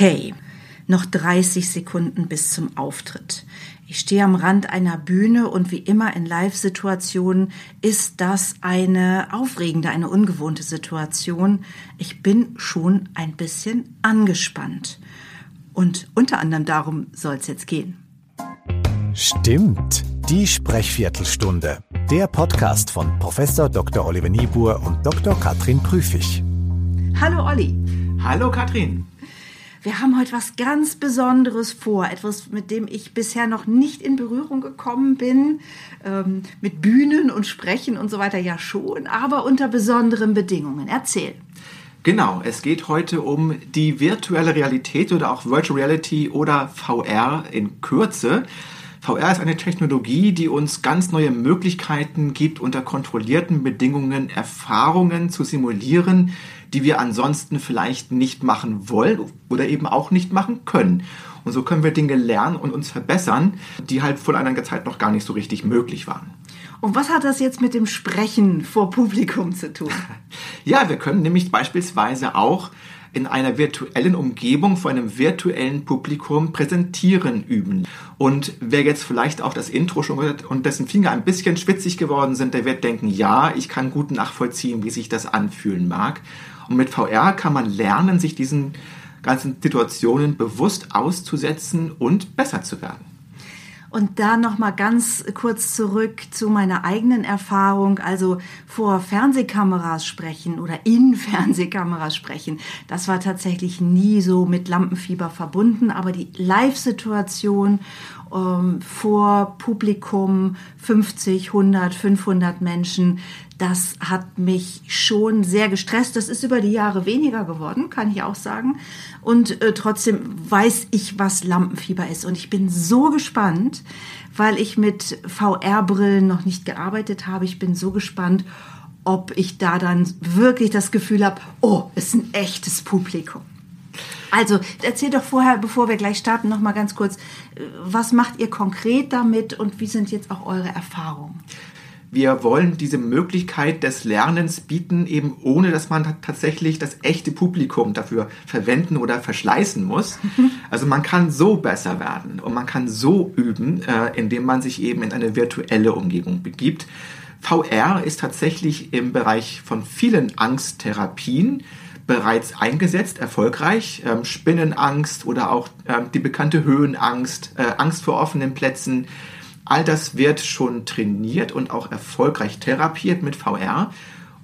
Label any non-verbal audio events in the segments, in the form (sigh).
Okay, noch 30 Sekunden bis zum Auftritt. Ich stehe am Rand einer Bühne und wie immer in Live-Situationen ist das eine aufregende, eine ungewohnte Situation. Ich bin schon ein bisschen angespannt. Und unter anderem darum soll es jetzt gehen. Stimmt, die Sprechviertelstunde. Der Podcast von Professor Dr. Oliver Niebuhr und Dr. Katrin Prüfig. Hallo Olli. Hallo Katrin. Wir haben heute was ganz Besonderes vor, etwas, mit dem ich bisher noch nicht in Berührung gekommen bin. Ähm, mit Bühnen und Sprechen und so weiter ja schon, aber unter besonderen Bedingungen. Erzähl. Genau, es geht heute um die virtuelle Realität oder auch Virtual Reality oder VR in Kürze. VR ist eine Technologie, die uns ganz neue Möglichkeiten gibt, unter kontrollierten Bedingungen Erfahrungen zu simulieren, die wir ansonsten vielleicht nicht machen wollen oder eben auch nicht machen können. Und so können wir Dinge lernen und uns verbessern, die halt vor einer Zeit noch gar nicht so richtig möglich waren. Und was hat das jetzt mit dem Sprechen vor Publikum zu tun? (laughs) Ja, wir können nämlich beispielsweise auch in einer virtuellen Umgebung vor einem virtuellen Publikum präsentieren üben. Und wer jetzt vielleicht auch das Intro schon gehört und dessen Finger ein bisschen schwitzig geworden sind, der wird denken, ja, ich kann gut nachvollziehen, wie sich das anfühlen mag. Und mit VR kann man lernen, sich diesen ganzen Situationen bewusst auszusetzen und besser zu werden. Und da noch mal ganz kurz zurück zu meiner eigenen Erfahrung, also vor Fernsehkameras sprechen oder in (laughs) Fernsehkameras sprechen. Das war tatsächlich nie so mit Lampenfieber verbunden, aber die Live-Situation ähm, vor Publikum 50, 100, 500 Menschen, das hat mich schon sehr gestresst. Das ist über die Jahre weniger geworden, kann ich auch sagen. Und äh, trotzdem weiß ich, was Lampenfieber ist. Und ich bin so gespannt, weil ich mit VR-Brillen noch nicht gearbeitet habe. Ich bin so gespannt, ob ich da dann wirklich das Gefühl habe, oh, es ist ein echtes Publikum. Also erzähl doch vorher, bevor wir gleich starten, noch mal ganz kurz, äh, was macht ihr konkret damit und wie sind jetzt auch eure Erfahrungen? Wir wollen diese Möglichkeit des Lernens bieten, eben ohne dass man tatsächlich das echte Publikum dafür verwenden oder verschleißen muss. (laughs) Also man kann so besser werden und man kann so üben, äh, indem man sich eben in eine virtuelle Umgebung begibt. VR ist tatsächlich im Bereich von vielen Angsttherapien bereits eingesetzt, erfolgreich. Ähm, Spinnenangst oder auch ähm, die bekannte Höhenangst, äh, Angst vor offenen Plätzen, All das wird schon trainiert und auch erfolgreich therapiert mit VR.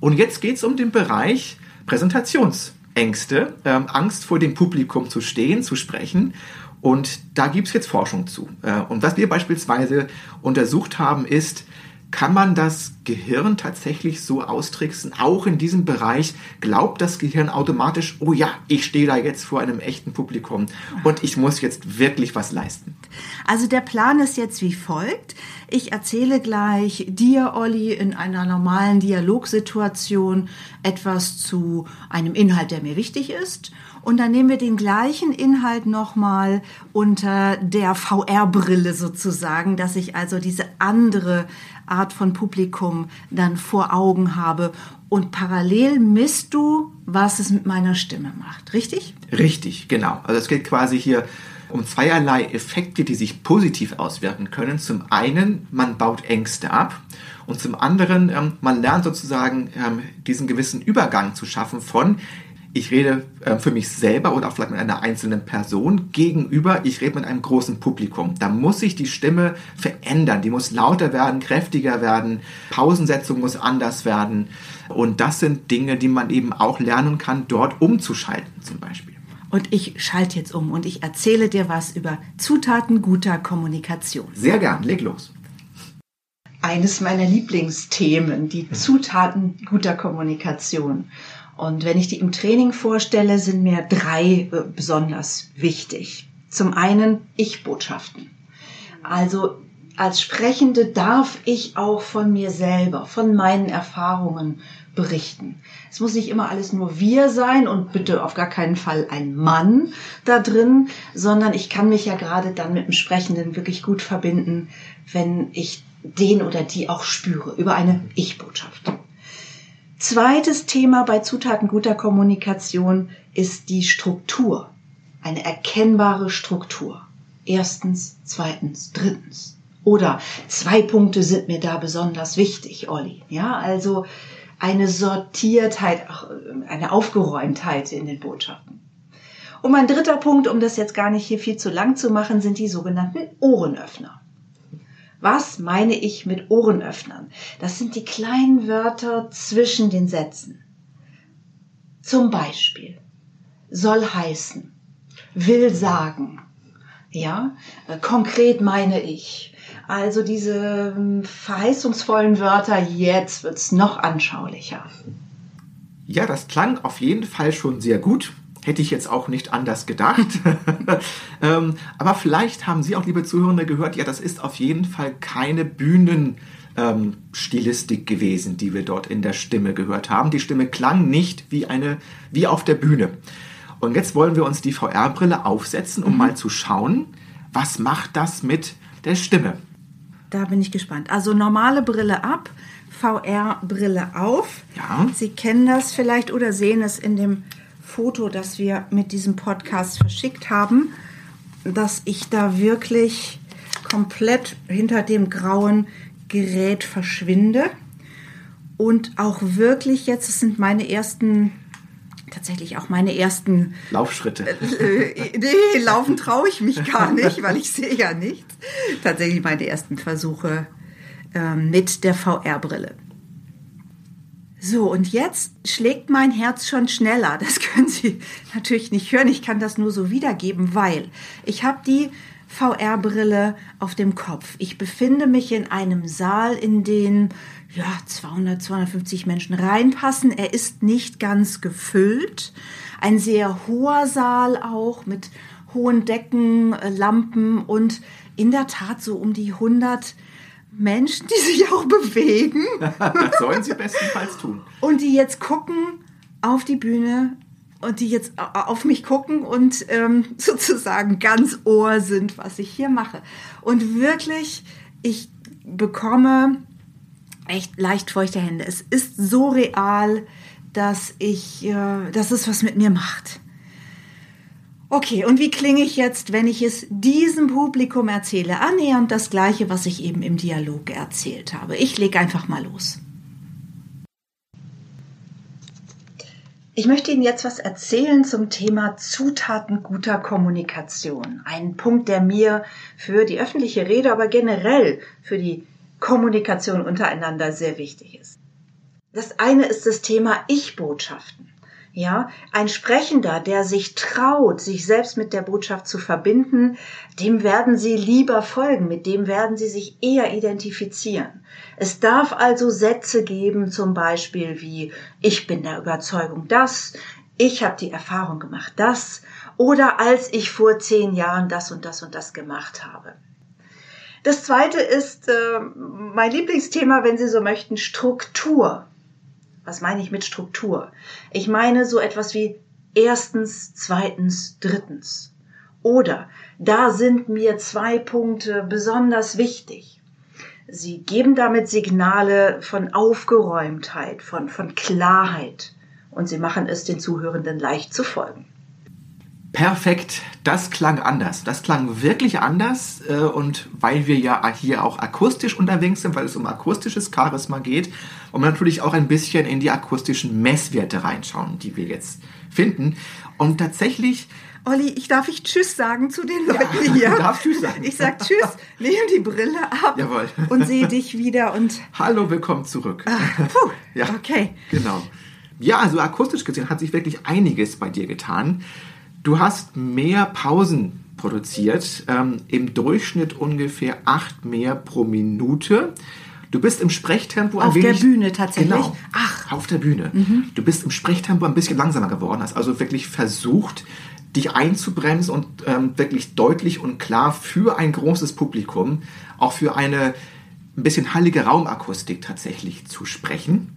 Und jetzt geht es um den Bereich Präsentationsängste, ähm, Angst vor dem Publikum zu stehen, zu sprechen. Und da gibt es jetzt Forschung zu. Äh, und was wir beispielsweise untersucht haben, ist, kann man das Gehirn tatsächlich so austricksen? Auch in diesem Bereich glaubt das Gehirn automatisch, oh ja, ich stehe da jetzt vor einem echten Publikum und ich muss jetzt wirklich was leisten. Also der Plan ist jetzt wie folgt. Ich erzähle gleich dir, Olli, in einer normalen Dialogsituation etwas zu einem Inhalt, der mir wichtig ist. Und dann nehmen wir den gleichen Inhalt nochmal unter der VR-Brille sozusagen, dass ich also diese andere Art von Publikum dann vor Augen habe. Und parallel misst du, was es mit meiner Stimme macht, richtig? Richtig, genau. Also es geht quasi hier um zweierlei Effekte, die sich positiv auswirken können. Zum einen, man baut Ängste ab und zum anderen, ähm, man lernt sozusagen ähm, diesen gewissen Übergang zu schaffen von ich rede äh, für mich selber oder auch vielleicht mit einer einzelnen Person gegenüber, ich rede mit einem großen Publikum. Da muss sich die Stimme verändern, die muss lauter werden, kräftiger werden, Pausensetzung muss anders werden. Und das sind Dinge, die man eben auch lernen kann, dort umzuschalten zum Beispiel. Und ich schalte jetzt um und ich erzähle dir was über Zutaten guter Kommunikation. Sehr gern, leg los. Eines meiner Lieblingsthemen, die Zutaten guter Kommunikation. Und wenn ich die im Training vorstelle, sind mir drei äh, besonders wichtig. Zum einen Ich-Botschaften. Also als Sprechende darf ich auch von mir selber, von meinen Erfahrungen berichten. Es muss nicht immer alles nur wir sein und bitte auf gar keinen Fall ein Mann da drin, sondern ich kann mich ja gerade dann mit dem Sprechenden wirklich gut verbinden, wenn ich den oder die auch spüre über eine Ich-Botschaft. Zweites Thema bei Zutaten guter Kommunikation ist die Struktur. eine erkennbare Struktur. Erstens, zweitens, drittens. Oder zwei Punkte sind mir da besonders wichtig, Olli. Ja, also eine Sortiertheit, eine Aufgeräumtheit in den Botschaften. Und mein dritter Punkt, um das jetzt gar nicht hier viel zu lang zu machen, sind die sogenannten Ohrenöffner. Was meine ich mit Ohrenöffnern? Das sind die kleinen Wörter zwischen den Sätzen. Zum Beispiel soll heißen, will sagen, ja, konkret meine ich. Also diese ähm, verheißungsvollen Wörter, jetzt wird's noch anschaulicher. Ja, das klang auf jeden Fall schon sehr gut. Hätte ich jetzt auch nicht anders gedacht. (laughs) ähm, aber vielleicht haben Sie auch, liebe Zuhörende, gehört, ja, das ist auf jeden Fall keine Bühnenstilistik ähm, gewesen, die wir dort in der Stimme gehört haben. Die Stimme klang nicht wie eine, wie auf der Bühne. Und jetzt wollen wir uns die VR-Brille aufsetzen, um mhm. mal zu schauen, was macht das mit der Stimme. Da bin ich gespannt. Also normale Brille ab, VR-Brille auf. Ja. Sie kennen das vielleicht oder sehen es in dem Foto, das wir mit diesem Podcast verschickt haben, dass ich da wirklich komplett hinter dem grauen Gerät verschwinde und auch wirklich jetzt, es sind meine ersten tatsächlich auch meine ersten Laufschritte. Äh, äh, nee, laufen traue ich mich gar nicht, weil ich sehe ja nichts. Tatsächlich meine ersten Versuche äh, mit der VR-Brille. So, und jetzt schlägt mein Herz schon schneller. Das (laughs) können Sie natürlich nicht hören. Ich kann das nur so wiedergeben, weil ich habe die VR-Brille auf dem Kopf. Ich befinde mich in einem Saal, in den ja, 200, 250 Menschen reinpassen. Er ist nicht ganz gefüllt. Ein sehr hoher Saal auch mit hohen Decken, äh, Lampen und in der Tat so um die 100 Menschen, die sich auch bewegen. (laughs) das sollen sie bestenfalls tun. Und die jetzt gucken auf die Bühne und die jetzt auf mich gucken und ähm, (laughs) sozusagen ganz Ohr sind, was ich hier mache. Und wirklich, ich bekomme echt leicht feuchte Hände. Es ist so real, dass ich, äh, dass es was mit mir macht. Okay, und wie klinge ich jetzt, wenn ich es diesem Publikum erzähle? Annähernd das gleiche, was ich eben im Dialog erzählt habe. Ich lege einfach mal los. Ich möchte Ihnen jetzt was erzählen zum Thema Zutaten guter Kommunikation. Ein Punkt, der mir für die öffentliche Rede, aber generell für die Kommunikation untereinander sehr wichtig ist. Das eine ist das Thema Ich-Botschaften. Ja, ein Sprechender, der sich traut, sich selbst mit der Botschaft zu verbinden, dem werden Sie lieber folgen, mit dem werden Sie sich eher identifizieren. Es darf also Sätze geben, zum Beispiel wie ich bin der Überzeugung das, ich habe die Erfahrung gemacht das oder als ich vor zehn Jahren das und das und das gemacht habe. Das zweite ist äh, mein Lieblingsthema, wenn Sie so möchten, Struktur. Was meine ich mit Struktur? Ich meine so etwas wie erstens, zweitens, drittens. Oder da sind mir zwei Punkte besonders wichtig. Sie geben damit Signale von Aufgeräumtheit, von, von Klarheit und sie machen es den Zuhörenden leicht zu folgen. Perfekt, das klang anders. Das klang wirklich anders äh, und weil wir ja hier auch akustisch unterwegs sind, weil es um akustisches Charisma geht und natürlich auch ein bisschen in die akustischen Messwerte reinschauen, die wir jetzt finden. Und tatsächlich Olli, ich darf ich Tschüss sagen zu den Leuten ja, hier. Du darfst Tschüss sagen. Ich sag Tschüss, nehme die Brille ab Jawohl. und sehe dich wieder und. Hallo, willkommen zurück. Ach, puh, ja, okay. Genau. Ja, also akustisch gesehen hat sich wirklich einiges bei dir getan. Du hast mehr Pausen produziert, ähm, im Durchschnitt ungefähr acht mehr pro Minute. Du bist im Sprechtempo ein auf wenig... Auf der Bühne tatsächlich? Genau, Ach. auf der Bühne. Mhm. Du bist im Sprechtempo ein bisschen langsamer geworden, hast also wirklich versucht, dich einzubremsen und ähm, wirklich deutlich und klar für ein großes Publikum, auch für eine ein bisschen heilige Raumakustik tatsächlich zu sprechen.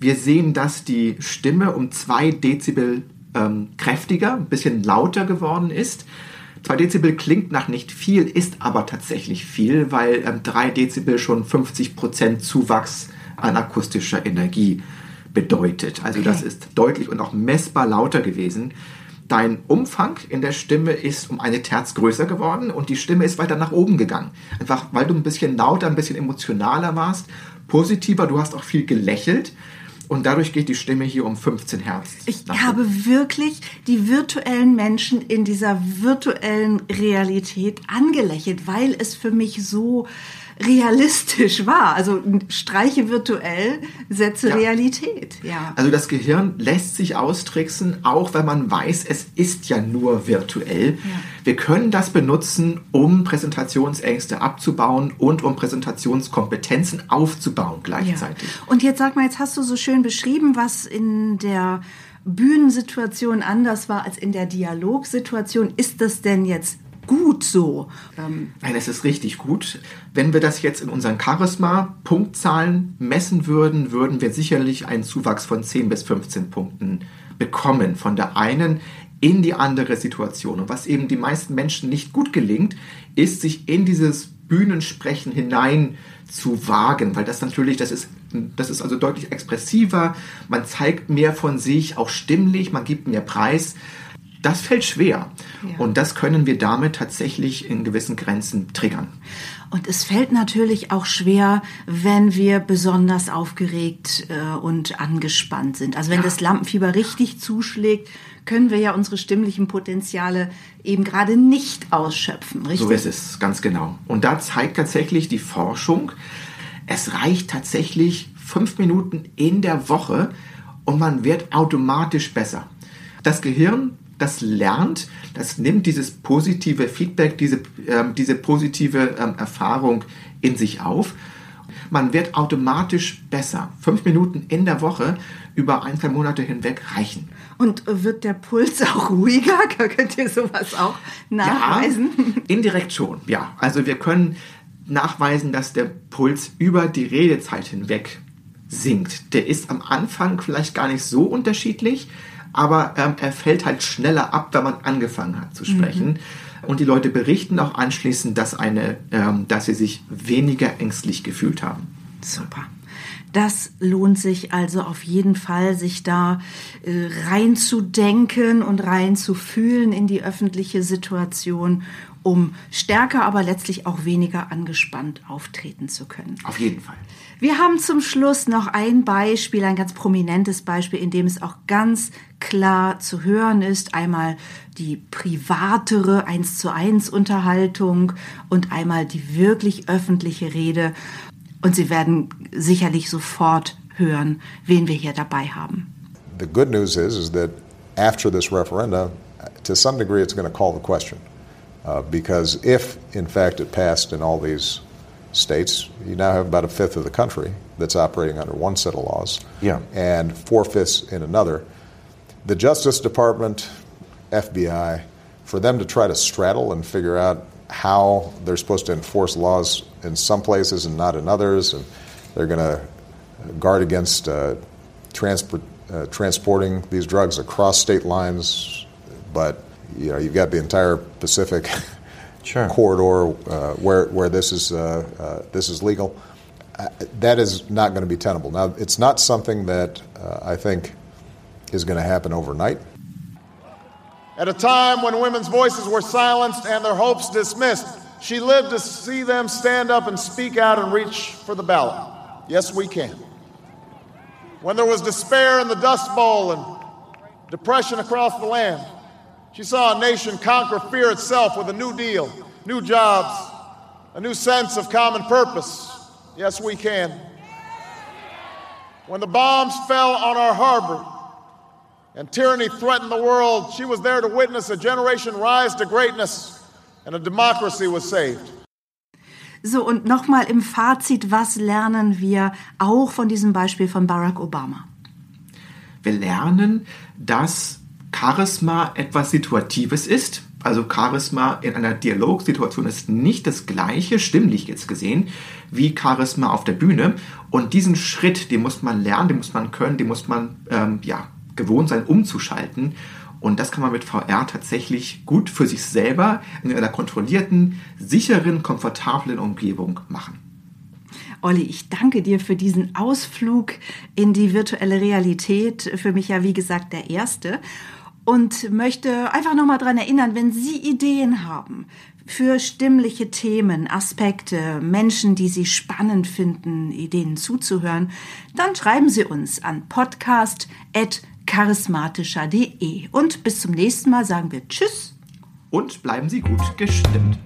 Wir sehen, dass die Stimme um zwei Dezibel ähm, kräftiger, ein bisschen lauter geworden ist. 2 Dezibel klingt nach nicht viel, ist aber tatsächlich viel, weil ähm, 3 Dezibel schon 50% Zuwachs an akustischer Energie bedeutet. Also okay. das ist deutlich und auch messbar lauter gewesen. dein Umfang in der Stimme ist um eine Terz größer geworden und die Stimme ist weiter nach oben gegangen. Einfach weil du ein bisschen lauter, ein bisschen emotionaler warst, positiver, du hast auch viel gelächelt. Und dadurch geht die Stimme hier um 15 Hertz. Ich habe wirklich die virtuellen Menschen in dieser virtuellen Realität angelächelt, weil es für mich so realistisch war. Also Streiche virtuell, Sätze ja. Realität. Ja. Also das Gehirn lässt sich austricksen, auch wenn man weiß, es ist ja nur virtuell. Ja. Wir können das benutzen, um Präsentationsängste abzubauen und um Präsentationskompetenzen aufzubauen gleichzeitig. Ja. Und jetzt sag mal, jetzt hast du so schön beschrieben, was in der Bühnensituation anders war als in der Dialogsituation. Ist das denn jetzt gut so. Ähm Nein, es ist richtig gut. Wenn wir das jetzt in unseren Charisma-Punktzahlen messen würden, würden wir sicherlich einen Zuwachs von 10 bis 15 Punkten bekommen. Von der einen in die andere Situation. Und was eben die meisten Menschen nicht gut gelingt, ist, sich in dieses Bühnensprechen hinein zu wagen, weil das natürlich, das ist, das ist also deutlich expressiver, man zeigt mehr von sich, auch stimmlich, man gibt mehr Preis das fällt schwer. Ja. Und das können wir damit tatsächlich in gewissen Grenzen triggern. Und es fällt natürlich auch schwer, wenn wir besonders aufgeregt äh, und angespannt sind. Also wenn ja. das Lampenfieber richtig zuschlägt, können wir ja unsere stimmlichen Potenziale eben gerade nicht ausschöpfen, richtig? So ist es, ganz genau. Und da zeigt tatsächlich die Forschung, es reicht tatsächlich fünf Minuten in der Woche und man wird automatisch besser. Das Gehirn das lernt, das nimmt dieses positive Feedback, diese, ähm, diese positive ähm, Erfahrung in sich auf. Man wird automatisch besser. Fünf Minuten in der Woche über ein, zwei Monate hinweg reichen. Und wird der Puls auch ruhiger? (laughs) Könnt ihr sowas auch nachweisen? Ja, indirekt schon, ja. Also wir können nachweisen, dass der Puls über die Redezeit hinweg sinkt. Der ist am Anfang vielleicht gar nicht so unterschiedlich, aber ähm, er fällt halt schneller ab, wenn man angefangen hat zu sprechen. Mhm. Und die Leute berichten auch anschließend, dass, eine, ähm, dass sie sich weniger ängstlich gefühlt haben. Super. Das lohnt sich also auf jeden Fall, sich da äh, reinzudenken und reinzufühlen in die öffentliche Situation, um stärker, aber letztlich auch weniger angespannt auftreten zu können. Auf jeden Fall. Wir haben zum Schluss noch ein Beispiel, ein ganz prominentes Beispiel, in dem es auch ganz klar zu hören ist. Einmal die privatere 1 zu 1 Unterhaltung und einmal die wirklich öffentliche Rede. Und Sie werden sicherlich sofort hören, wen wir hier dabei haben. The good news is, is that after this referendum, to some degree it's going to call the question. Uh, because if, in fact, it passed in all these states, you now have about a fifth of the country that's operating under one set of laws, yeah. and four fifths in another. The Justice Department, FBI, for them to try to straddle and figure out how they're supposed to enforce laws in some places and not in others, and they're going to guard against uh, transport, uh, transporting these drugs across state lines, but you know you've got the entire Pacific sure. (laughs) corridor uh, where where this is uh, uh, this is legal. Uh, that is not going to be tenable. Now, it's not something that uh, I think is going to happen overnight. At a time when women's voices were silenced and their hopes dismissed, she lived to see them stand up and speak out and reach for the ballot. Yes, we can. When there was despair in the Dust Bowl and depression across the land, she saw a nation conquer fear itself with a new deal, new jobs, a new sense of common purpose. Yes, we can. When the bombs fell on our harbor and tyranny threatened the world, she was there to witness a generation rise to greatness and a democracy was saved. So, und nochmal im Fazit, was lernen wir auch von diesem Beispiel von Barack Obama? Wir lernen, dass Charisma etwas Situatives ist. Also Charisma in einer Dialogsituation ist nicht das gleiche, stimmlich jetzt gesehen, wie Charisma auf der Bühne. Und diesen Schritt, den muss man lernen, den muss man können, den muss man ähm, ja, gewohnt sein, umzuschalten. Und das kann man mit VR tatsächlich gut für sich selber in einer kontrollierten, sicheren, komfortablen Umgebung machen. Olli, ich danke dir für diesen Ausflug in die virtuelle Realität. Für mich ja, wie gesagt, der erste. und möchte einfach nochmal dran erinnern, wenn Sie Ideen haben für stimmliche Themen, Aspekte, Menschen, die Sie spannend finden, Ideen zuzuhören, dann schreiben Sie uns an podcast.charismatischer.de. Und bis zum nächsten Mal sagen wir Tschüss. Und bleiben Sie gut gestimmt.